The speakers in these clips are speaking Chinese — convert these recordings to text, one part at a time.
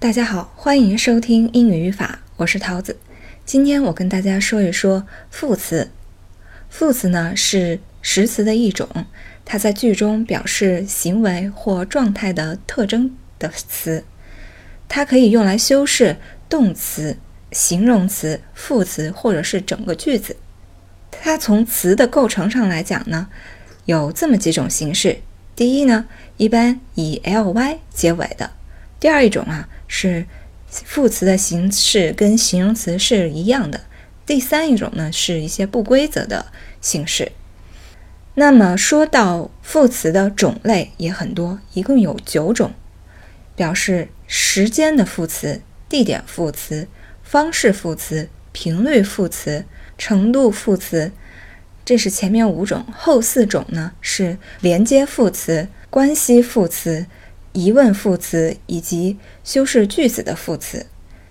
大家好，欢迎收听英语语法，我是桃子。今天我跟大家说一说副词。副词呢是实词的一种，它在句中表示行为或状态的特征的词。它可以用来修饰动词、形容词、副词或者是整个句子。它从词的构成上来讲呢，有这么几种形式。第一呢，一般以 ly 结尾的。第二一种啊，是副词的形式跟形容词是一样的。第三一种呢，是一些不规则的形式。那么说到副词的种类也很多，一共有九种，表示时间的副词、地点副词、方式副词、频率副词、程度副词，这是前面五种。后四种呢是连接副词、关系副词。疑问副词以及修饰句子的副词，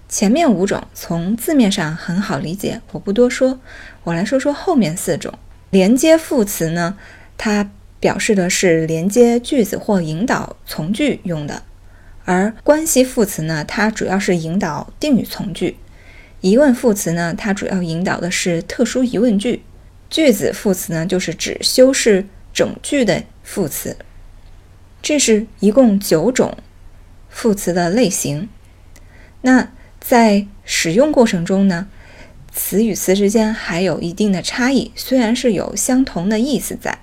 前面五种从字面上很好理解，我不多说。我来说说后面四种。连接副词呢，它表示的是连接句子或引导从句用的；而关系副词呢，它主要是引导定语从句；疑问副词呢，它主要引导的是特殊疑问句；句子副词呢，就是指修饰整句的副词。这是一共九种副词的类型。那在使用过程中呢，词与词之间还有一定的差异，虽然是有相同的意思在。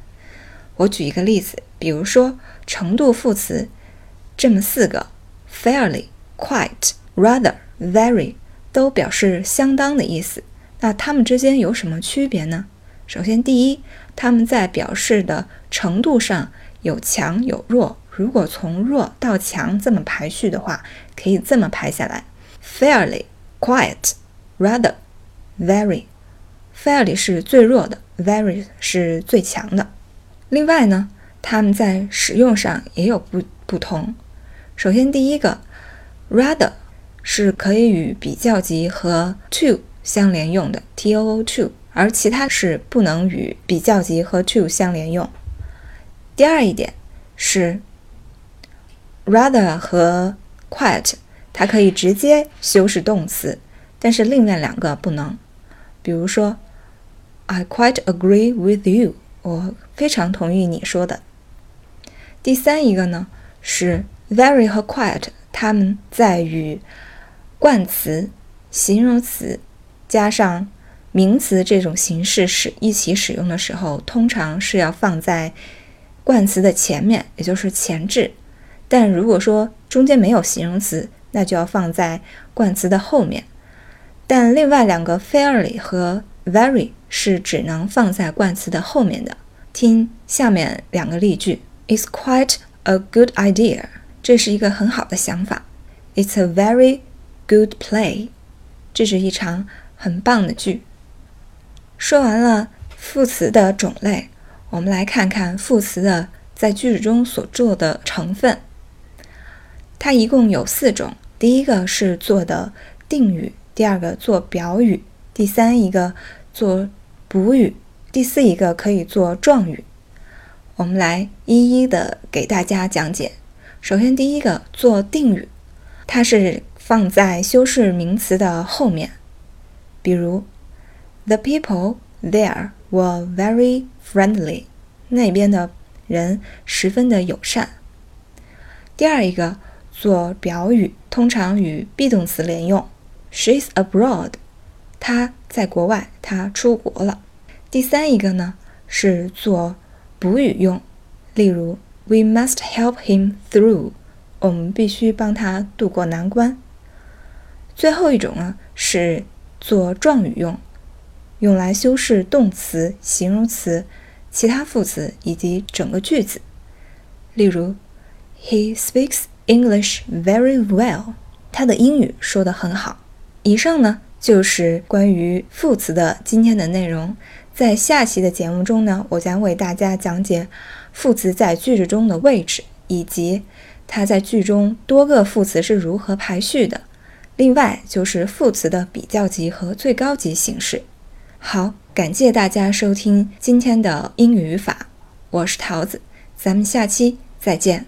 我举一个例子，比如说程度副词这么四个：fairly、quite、rather、very，都表示相当的意思。那它们之间有什么区别呢？首先，第一，它们在表示的程度上。有强有弱，如果从弱到强这么排序的话，可以这么排下来：fairly、quiet、rather、very。fairly 是最弱的，very 是最强的。另外呢，它们在使用上也有不不同。首先，第一个 rather 是可以与比较级和 to 相连用的，too to，而其他是不能与比较级和 to 相连用。第二一点是，rather 和 quite，它可以直接修饰动词，但是另外两个不能。比如说，I quite agree with you，我非常同意你说的。第三一个呢是 very 和 quite，它们在与冠词、形容词加上名词这种形式使一起使用的时候，通常是要放在。冠词的前面，也就是前置，但如果说中间没有形容词，那就要放在冠词的后面。但另外两个 fairly 和 very 是只能放在冠词的后面的。听下面两个例句：It's quite a good idea。这是一个很好的想法。It's a very good play。这是一场很棒的剧。说完了副词的种类。我们来看看副词的在句子中所做的成分。它一共有四种：第一个是做的定语，第二个做表语，第三一个做补语，第四一个可以做状语。我们来一一的给大家讲解。首先，第一个做定语，它是放在修饰名词的后面，比如：The people there were very friendly，那边的人十分的友善。第二一个做表语，通常与 be 动词连用，She's abroad，她在国外，她出国了。第三一个呢是做补语用，例如 We must help him through，我们必须帮他渡过难关。最后一种呢是做状语用。用来修饰动词、形容词、其他副词以及整个句子。例如，He speaks English very well。他的英语说得很好。以上呢就是关于副词的今天的内容。在下期的节目中呢，我将为大家讲解副词在句子中的位置，以及它在句中多个副词是如何排序的。另外就是副词的比较级和最高级形式。好，感谢大家收听今天的英语语法，我是桃子，咱们下期再见。